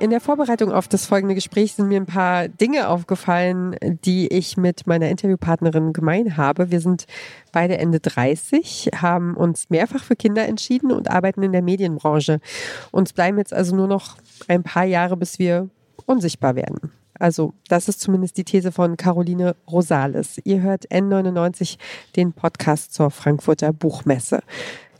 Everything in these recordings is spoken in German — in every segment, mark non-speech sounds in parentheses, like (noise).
In der Vorbereitung auf das folgende Gespräch sind mir ein paar Dinge aufgefallen, die ich mit meiner Interviewpartnerin gemein habe. Wir sind beide Ende 30, haben uns mehrfach für Kinder entschieden und arbeiten in der Medienbranche. Uns bleiben jetzt also nur noch ein paar Jahre, bis wir unsichtbar werden. Also, das ist zumindest die These von Caroline Rosales. Ihr hört N99, den Podcast zur Frankfurter Buchmesse.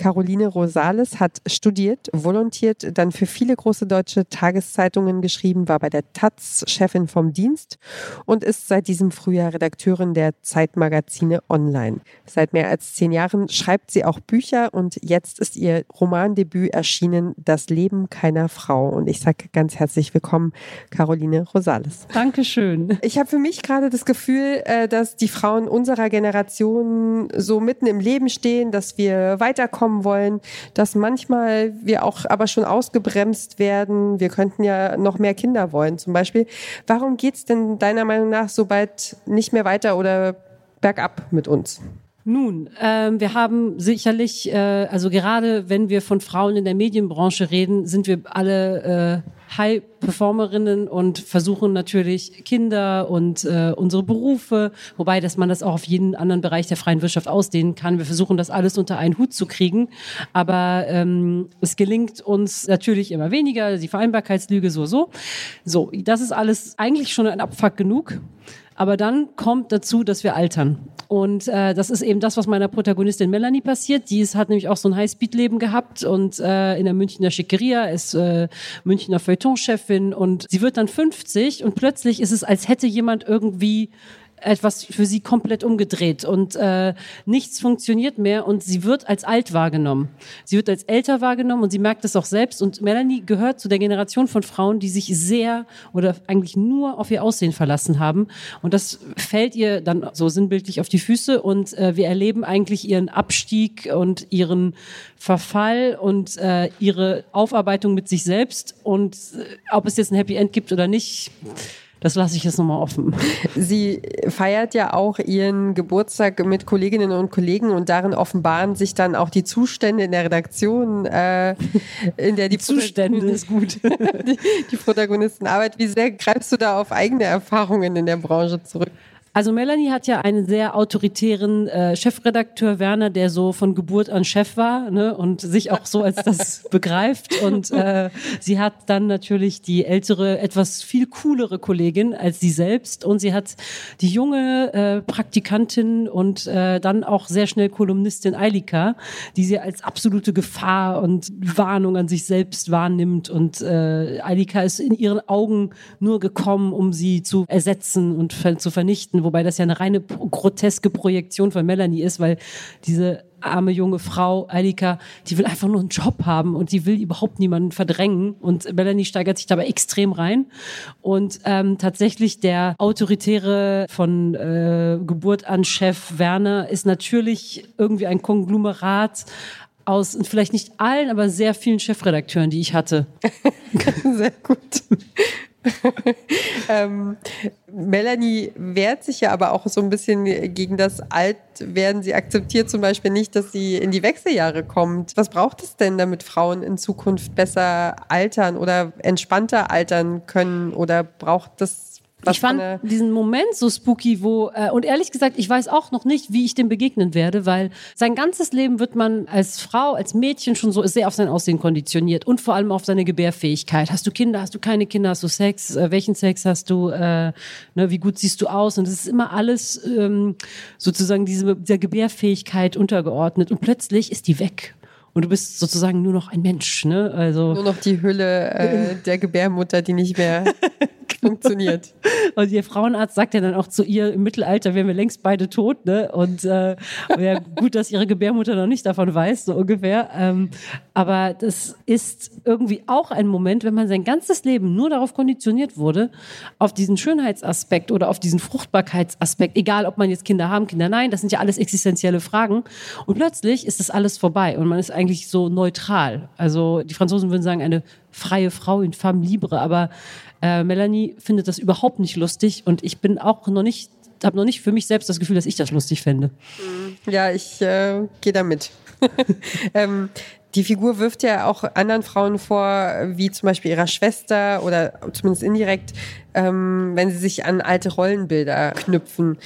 Caroline Rosales hat studiert, volontiert, dann für viele große deutsche Tageszeitungen geschrieben, war bei der Taz Chefin vom Dienst und ist seit diesem Frühjahr Redakteurin der Zeitmagazine Online. Seit mehr als zehn Jahren schreibt sie auch Bücher und jetzt ist ihr Romandebüt erschienen, Das Leben keiner Frau. Und ich sage ganz herzlich willkommen, Caroline Rosales. Dankeschön. Ich habe für mich gerade das Gefühl, äh, dass die Frauen unserer Generation so mitten im Leben stehen, dass wir weiterkommen kommen wollen, dass manchmal wir auch aber schon ausgebremst werden. Wir könnten ja noch mehr Kinder wollen zum Beispiel. Warum geht es denn deiner Meinung nach so bald nicht mehr weiter oder bergab mit uns? Nun, ähm, wir haben sicherlich, äh, also gerade wenn wir von Frauen in der Medienbranche reden, sind wir alle äh, High-Performerinnen und versuchen natürlich Kinder und äh, unsere Berufe, wobei, dass man das auch auf jeden anderen Bereich der freien Wirtschaft ausdehnen kann. Wir versuchen das alles unter einen Hut zu kriegen, aber ähm, es gelingt uns natürlich immer weniger, die Vereinbarkeitslüge so, so. So, das ist alles eigentlich schon ein Abfuck genug. Aber dann kommt dazu, dass wir altern. Und äh, das ist eben das, was meiner Protagonistin Melanie passiert. Die ist, hat nämlich auch so ein Highspeed-Leben gehabt und äh, in der Münchner Schickeria ist äh, Münchner Feuilleton-Chefin und sie wird dann 50 und plötzlich ist es, als hätte jemand irgendwie etwas für sie komplett umgedreht und äh, nichts funktioniert mehr und sie wird als alt wahrgenommen. Sie wird als älter wahrgenommen und sie merkt es auch selbst. Und Melanie gehört zu der Generation von Frauen, die sich sehr oder eigentlich nur auf ihr Aussehen verlassen haben. Und das fällt ihr dann so sinnbildlich auf die Füße. Und äh, wir erleben eigentlich ihren Abstieg und ihren Verfall und äh, ihre Aufarbeitung mit sich selbst. Und äh, ob es jetzt ein Happy End gibt oder nicht das lasse ich jetzt nochmal offen. Sie feiert ja auch ihren Geburtstag mit Kolleginnen und Kollegen und darin offenbaren sich dann auch die Zustände in der Redaktion, äh, in der die, Zustände ist gut. (laughs) die, die Protagonistenarbeit. Wie sehr greifst du da auf eigene Erfahrungen in der Branche zurück? Also Melanie hat ja einen sehr autoritären äh, Chefredakteur Werner, der so von Geburt an Chef war ne, und sich auch so als das (laughs) begreift. Und äh, sie hat dann natürlich die ältere, etwas viel coolere Kollegin als sie selbst. Und sie hat die junge äh, Praktikantin und äh, dann auch sehr schnell Kolumnistin Eilika, die sie als absolute Gefahr und Warnung an sich selbst wahrnimmt. Und äh, Eilika ist in ihren Augen nur gekommen, um sie zu ersetzen und zu vernichten wobei das ja eine reine groteske Projektion von Melanie ist, weil diese arme junge Frau, Eilika, die will einfach nur einen Job haben und die will überhaupt niemanden verdrängen. Und Melanie steigert sich dabei extrem rein. Und ähm, tatsächlich der autoritäre von äh, Geburt an Chef Werner ist natürlich irgendwie ein Konglomerat aus vielleicht nicht allen, aber sehr vielen Chefredakteuren, die ich hatte. (laughs) sehr gut. (laughs) ähm, Melanie wehrt sich ja aber auch so ein bisschen gegen das Altwerden. Sie akzeptiert zum Beispiel nicht, dass sie in die Wechseljahre kommt. Was braucht es denn, damit Frauen in Zukunft besser altern oder entspannter altern können? Oder braucht das was ich fand diesen Moment so spooky, wo, äh, und ehrlich gesagt, ich weiß auch noch nicht, wie ich dem begegnen werde, weil sein ganzes Leben wird man als Frau, als Mädchen schon so sehr auf sein Aussehen konditioniert und vor allem auf seine Gebärfähigkeit. Hast du Kinder, hast du keine Kinder, hast du Sex, äh, welchen Sex hast du, äh, ne, wie gut siehst du aus? Und es ist immer alles ähm, sozusagen diese, dieser Gebärfähigkeit untergeordnet und plötzlich ist die weg und du bist sozusagen nur noch ein Mensch, ne? Also nur noch die Hülle äh, (laughs) der Gebärmutter, die nicht mehr (laughs) funktioniert. (laughs) Und ihr Frauenarzt sagt ja dann auch zu ihr, im Mittelalter wären wir längst beide tot, ne? Und äh, ja, gut, dass ihre Gebärmutter noch nicht davon weiß, so ungefähr. Ähm, aber das ist irgendwie auch ein Moment, wenn man sein ganzes Leben nur darauf konditioniert wurde, auf diesen Schönheitsaspekt oder auf diesen Fruchtbarkeitsaspekt, egal ob man jetzt Kinder haben, Kinder nein, das sind ja alles existenzielle Fragen. Und plötzlich ist das alles vorbei und man ist eigentlich so neutral. Also die Franzosen würden sagen, eine freie Frau in femme libre, aber äh, Melanie findet das überhaupt nicht lustig und ich bin auch noch nicht, habe noch nicht für mich selbst das Gefühl, dass ich das lustig fände. Ja, ich äh, gehe da mit. (laughs) ähm, die Figur wirft ja auch anderen Frauen vor, wie zum Beispiel ihrer Schwester oder zumindest indirekt, ähm, wenn sie sich an alte Rollenbilder knüpfen.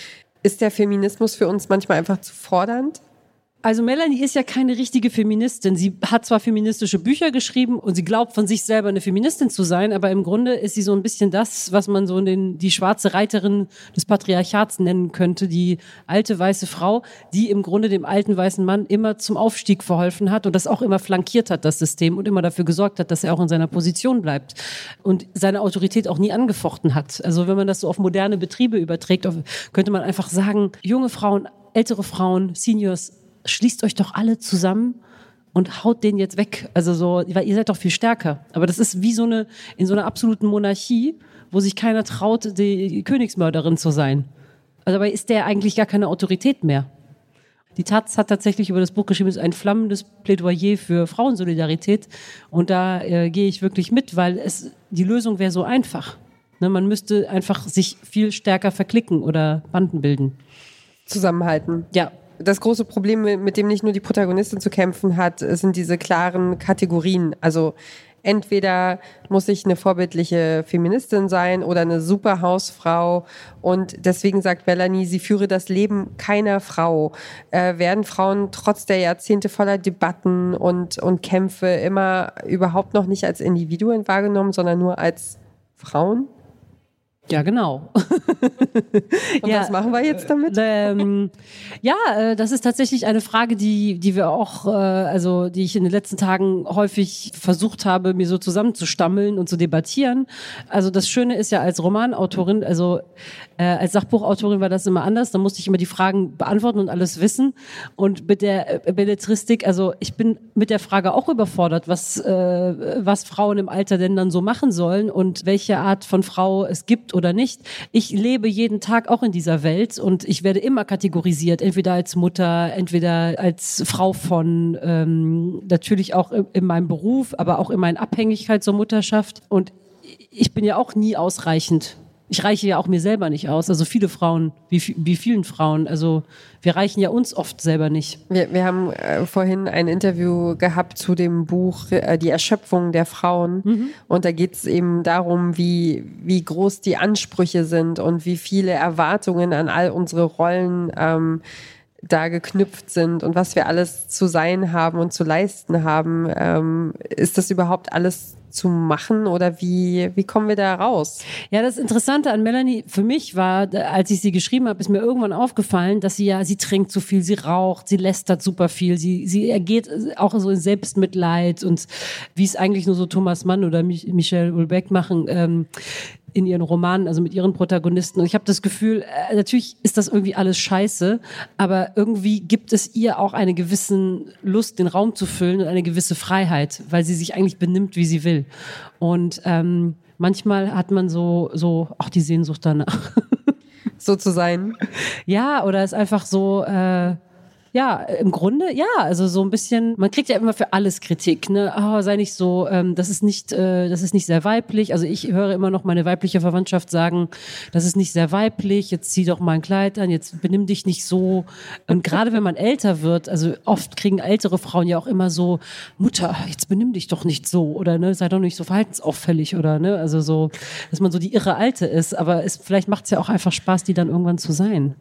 Ist der Feminismus für uns manchmal einfach zu fordernd? Also Melanie ist ja keine richtige Feministin. Sie hat zwar feministische Bücher geschrieben und sie glaubt von sich selber eine Feministin zu sein, aber im Grunde ist sie so ein bisschen das, was man so den, die schwarze Reiterin des Patriarchats nennen könnte, die alte weiße Frau, die im Grunde dem alten weißen Mann immer zum Aufstieg verholfen hat und das auch immer flankiert hat, das System, und immer dafür gesorgt hat, dass er auch in seiner Position bleibt und seine Autorität auch nie angefochten hat. Also wenn man das so auf moderne Betriebe überträgt, könnte man einfach sagen, junge Frauen, ältere Frauen, Seniors, schließt euch doch alle zusammen und haut den jetzt weg. Also so, weil ihr seid doch viel stärker. Aber das ist wie so eine, in so einer absoluten Monarchie, wo sich keiner traut, die Königsmörderin zu sein. Also dabei ist der eigentlich gar keine Autorität mehr. Die Taz hat tatsächlich über das Buch geschrieben, es ist ein flammendes Plädoyer für Frauensolidarität. Und da äh, gehe ich wirklich mit, weil es, die Lösung wäre so einfach. Ne, man müsste einfach sich viel stärker verklicken oder Banden bilden. Zusammenhalten. Ja, das große Problem, mit dem nicht nur die Protagonistin zu kämpfen hat, sind diese klaren Kategorien. Also entweder muss ich eine vorbildliche Feministin sein oder eine super Hausfrau. Und deswegen sagt Melanie, sie führe das Leben keiner Frau. Äh, werden Frauen trotz der Jahrzehnte voller Debatten und, und Kämpfe immer überhaupt noch nicht als Individuen wahrgenommen, sondern nur als Frauen? Ja, genau. (laughs) Und ja, was machen wir jetzt damit? Ähm, ja, äh, das ist tatsächlich eine Frage, die, die wir auch, äh, also die ich in den letzten Tagen häufig versucht habe, mir so zusammenzustammeln und zu debattieren. Also das Schöne ist ja als Romanautorin, also äh, als Sachbuchautorin war das immer anders. Da musste ich immer die Fragen beantworten und alles wissen. Und mit der äh, Belletristik, also ich bin mit der Frage auch überfordert, was, äh, was Frauen im Alter denn dann so machen sollen und welche Art von Frau es oder nicht. Ich lebe jeden Tag auch in dieser Welt und ich werde immer kategorisiert, entweder als Mutter, entweder als Frau von, ähm, natürlich auch in meinem Beruf, aber auch in meiner Abhängigkeit zur Mutterschaft. Und ich bin ja auch nie ausreichend ich reiche ja auch mir selber nicht aus. Also viele Frauen, wie, wie vielen Frauen. Also wir reichen ja uns oft selber nicht. Wir, wir haben äh, vorhin ein Interview gehabt zu dem Buch äh, Die Erschöpfung der Frauen. Mhm. Und da geht es eben darum, wie, wie groß die Ansprüche sind und wie viele Erwartungen an all unsere Rollen ähm, da geknüpft sind und was wir alles zu sein haben und zu leisten haben. Ähm, ist das überhaupt alles zu machen oder wie, wie kommen wir da raus? Ja, das Interessante an Melanie für mich war, als ich sie geschrieben habe, ist mir irgendwann aufgefallen, dass sie ja, sie trinkt zu viel, sie raucht, sie lästert super viel, sie, sie ergeht auch so in Selbstmitleid und wie es eigentlich nur so Thomas Mann oder Michelle Ulbeck machen. Ähm, in ihren Romanen, also mit ihren Protagonisten. Und ich habe das Gefühl, äh, natürlich ist das irgendwie alles scheiße, aber irgendwie gibt es ihr auch eine gewissen Lust, den Raum zu füllen und eine gewisse Freiheit, weil sie sich eigentlich benimmt, wie sie will. Und ähm, manchmal hat man so, so auch die Sehnsucht danach. (laughs) so zu sein. Ja, oder ist einfach so. Äh, ja, im Grunde, ja, also so ein bisschen, man kriegt ja immer für alles Kritik, ne? Oh, sei nicht so, ähm, das ist nicht, äh, das ist nicht sehr weiblich. Also ich höre immer noch meine weibliche Verwandtschaft sagen, das ist nicht sehr weiblich, jetzt zieh doch mal ein Kleid an, jetzt benimm dich nicht so. Und gerade wenn man älter wird, also oft kriegen ältere Frauen ja auch immer so, Mutter, jetzt benimm dich doch nicht so oder ne, sei doch nicht so verhaltensauffällig oder ne, also so, dass man so die irre Alte ist. Aber es, vielleicht macht es ja auch einfach Spaß, die dann irgendwann zu sein.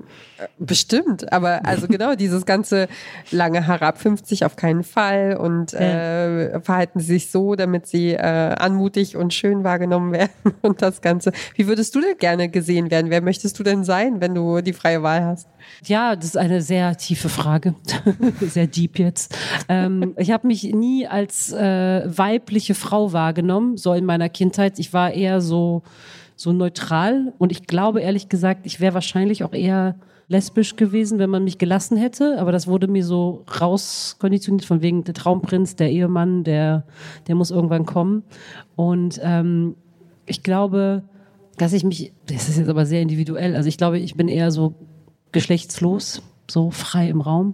Bestimmt, aber also (laughs) genau dieses ganze ganze lange Haare ab 50 auf keinen Fall und äh, verhalten sie sich so, damit sie äh, anmutig und schön wahrgenommen (laughs) werden und das Ganze. Wie würdest du denn gerne gesehen werden? Wer möchtest du denn sein, wenn du die freie Wahl hast? Ja, das ist eine sehr tiefe Frage, (laughs) sehr deep jetzt. Ähm, ich habe mich nie als äh, weibliche Frau wahrgenommen, so in meiner Kindheit. Ich war eher so so neutral und ich glaube ehrlich gesagt, ich wäre wahrscheinlich auch eher lesbisch gewesen, wenn man mich gelassen hätte, aber das wurde mir so rauskonditioniert von wegen der Traumprinz, der Ehemann, der, der muss irgendwann kommen. Und ähm, ich glaube, dass ich mich, das ist jetzt aber sehr individuell, also ich glaube, ich bin eher so geschlechtslos, so frei im Raum.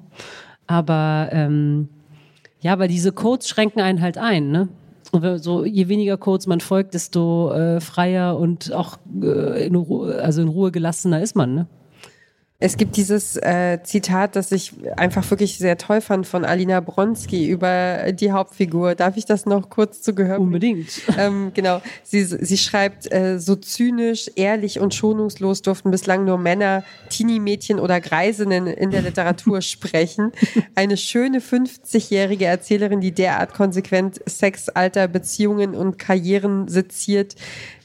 Aber ähm, ja, weil diese Codes schränken einen halt ein, ne? so je weniger Codes man folgt, desto äh, freier und auch äh, in, Ruhe, also in Ruhe gelassener ist man. Ne? Es gibt dieses äh, Zitat, das ich einfach wirklich sehr toll fand von Alina Bronski über die Hauptfigur. Darf ich das noch kurz zu gehören? Unbedingt. (laughs) Ähm, genau. Sie, sie schreibt, äh, so zynisch, ehrlich und schonungslos durften bislang nur Männer, Teenie-Mädchen oder Greisinnen in der Literatur (laughs) sprechen. Eine schöne 50-jährige Erzählerin, die derart konsequent Sex, Alter, Beziehungen und Karrieren seziert,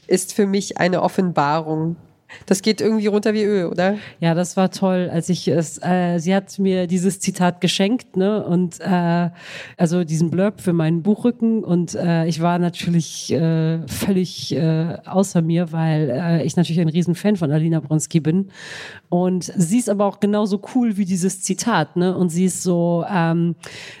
ist für mich eine Offenbarung. Das geht irgendwie runter wie Öl, oder? Ja, das war toll, als ich es, äh, sie hat mir dieses Zitat geschenkt, ne, und äh, also diesen Blurb für meinen Buchrücken und äh, ich war natürlich äh, völlig äh, außer mir, weil äh, ich natürlich ein Riesenfan von Alina Bronski bin und sie ist aber auch genauso cool wie dieses Zitat, ne, und sie ist so, ähm,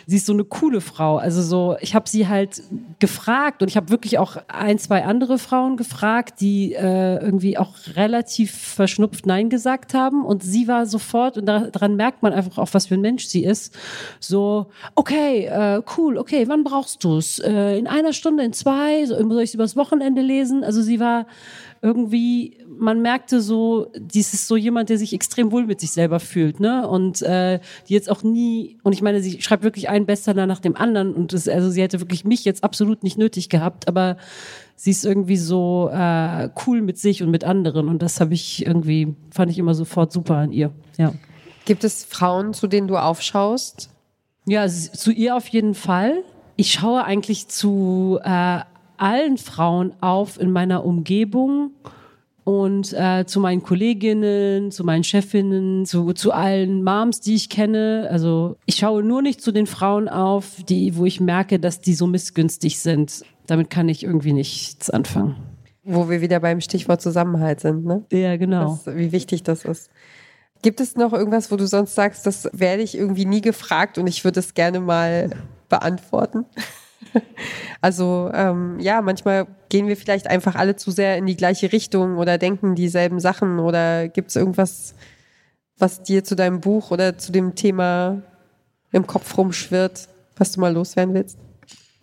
sie ist so eine coole Frau, also so, ich habe sie halt gefragt und ich habe wirklich auch ein, zwei andere Frauen gefragt, die äh, irgendwie auch relativ relativ verschnupft Nein gesagt haben und sie war sofort, und daran merkt man einfach auch, was für ein Mensch sie ist, so, okay, äh, cool, okay, wann brauchst du es? Äh, in einer Stunde, in zwei? Soll ich es übers Wochenende lesen? Also sie war irgendwie, man merkte so, dies ist so jemand, der sich extrem wohl mit sich selber fühlt, ne? Und äh, die jetzt auch nie, und ich meine, sie schreibt wirklich einen Bestseller nach dem anderen und das, also sie hätte wirklich mich jetzt absolut nicht nötig gehabt, aber sie ist irgendwie so äh, cool mit sich und mit anderen und das habe ich irgendwie, fand ich immer sofort super an ihr. Ja. Gibt es Frauen, zu denen du aufschaust? Ja, zu ihr auf jeden Fall. Ich schaue eigentlich zu äh, allen Frauen auf in meiner Umgebung und äh, zu meinen Kolleginnen, zu meinen Chefinnen, zu, zu allen Moms, die ich kenne. Also ich schaue nur nicht zu den Frauen auf, die, wo ich merke, dass die so missgünstig sind damit kann ich irgendwie nichts anfangen. Wo wir wieder beim Stichwort Zusammenhalt sind, ne? Ja, genau. Das, wie wichtig das ist. Gibt es noch irgendwas, wo du sonst sagst, das werde ich irgendwie nie gefragt und ich würde es gerne mal beantworten? (laughs) also ähm, ja, manchmal gehen wir vielleicht einfach alle zu sehr in die gleiche Richtung oder denken dieselben Sachen oder gibt es irgendwas, was dir zu deinem Buch oder zu dem Thema im Kopf rumschwirrt, was du mal loswerden willst?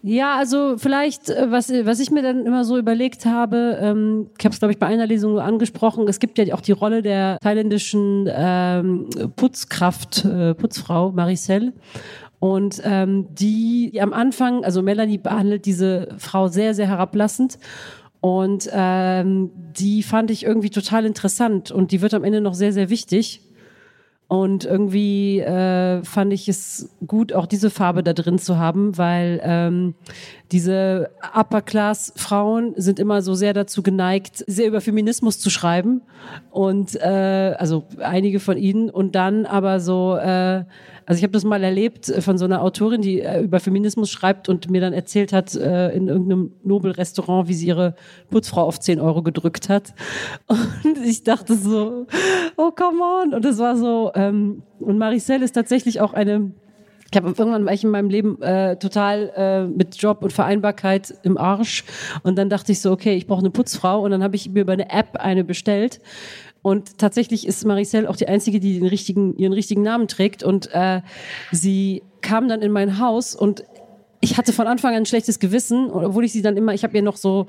Ja, also vielleicht, äh, was, was ich mir dann immer so überlegt habe, ähm, ich habe es, glaube ich, bei einer Lesung angesprochen, es gibt ja auch die Rolle der thailändischen ähm, Putzkraft, äh, Putzfrau Maricel. Und ähm, die, die am Anfang, also Melanie behandelt diese Frau sehr, sehr herablassend. Und ähm, die fand ich irgendwie total interessant und die wird am Ende noch sehr, sehr wichtig. Und irgendwie äh, fand ich es gut, auch diese Farbe da drin zu haben, weil ähm, diese Upper-Class-Frauen sind immer so sehr dazu geneigt, sehr über Feminismus zu schreiben. Und äh, also einige von ihnen. Und dann aber so äh, also ich habe das mal erlebt von so einer Autorin, die äh, über Feminismus schreibt und mir dann erzählt hat äh, in irgendeinem Nobel-Restaurant, wie sie ihre Putzfrau auf 10 Euro gedrückt hat. (laughs) Und ich dachte so, oh come on. Und es war so, ähm, und Maricel ist tatsächlich auch eine ich habe irgendwann war ich in meinem Leben äh, total äh, mit Job und Vereinbarkeit im Arsch. Und dann dachte ich so, okay, ich brauche eine Putzfrau. Und dann habe ich mir über eine App eine bestellt. Und tatsächlich ist Maricel auch die einzige, die den richtigen, ihren richtigen Namen trägt. Und äh, sie kam dann in mein Haus. Und ich hatte von Anfang an ein schlechtes Gewissen, obwohl ich sie dann immer, ich habe ihr noch so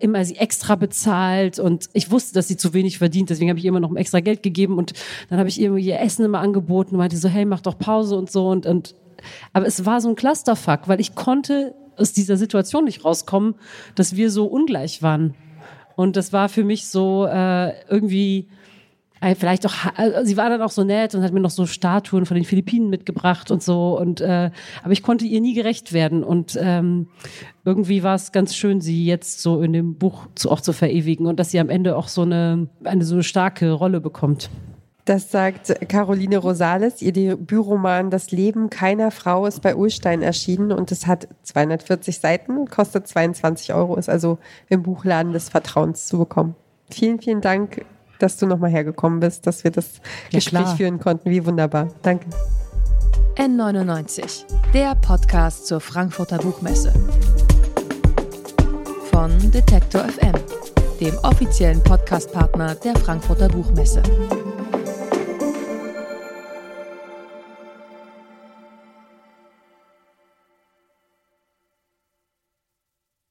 immer sie extra bezahlt und ich wusste, dass sie zu wenig verdient, deswegen habe ich ihr immer noch extra Geld gegeben und dann habe ich ihr ihr Essen immer angeboten und meinte so, hey, mach doch Pause und so und, und aber es war so ein Clusterfuck, weil ich konnte aus dieser Situation nicht rauskommen, dass wir so ungleich waren. Und das war für mich so äh, irgendwie vielleicht auch, also sie war dann auch so nett und hat mir noch so Statuen von den Philippinen mitgebracht und so. Und äh, aber ich konnte ihr nie gerecht werden. Und ähm, irgendwie war es ganz schön, sie jetzt so in dem Buch zu, auch zu verewigen und dass sie am Ende auch so eine, eine so starke Rolle bekommt. Das sagt Caroline Rosales. Ihr Debütroman Das Leben keiner Frau ist bei Ulstein erschienen und es hat 240 Seiten, kostet 22 Euro, ist also im Buchladen des Vertrauens zu bekommen. Vielen, vielen Dank, dass du nochmal hergekommen bist, dass wir das ja, Gespräch klar. führen konnten. Wie wunderbar. Danke. N99, der Podcast zur Frankfurter Buchmesse. Von Detektor FM, dem offiziellen Podcastpartner der Frankfurter Buchmesse.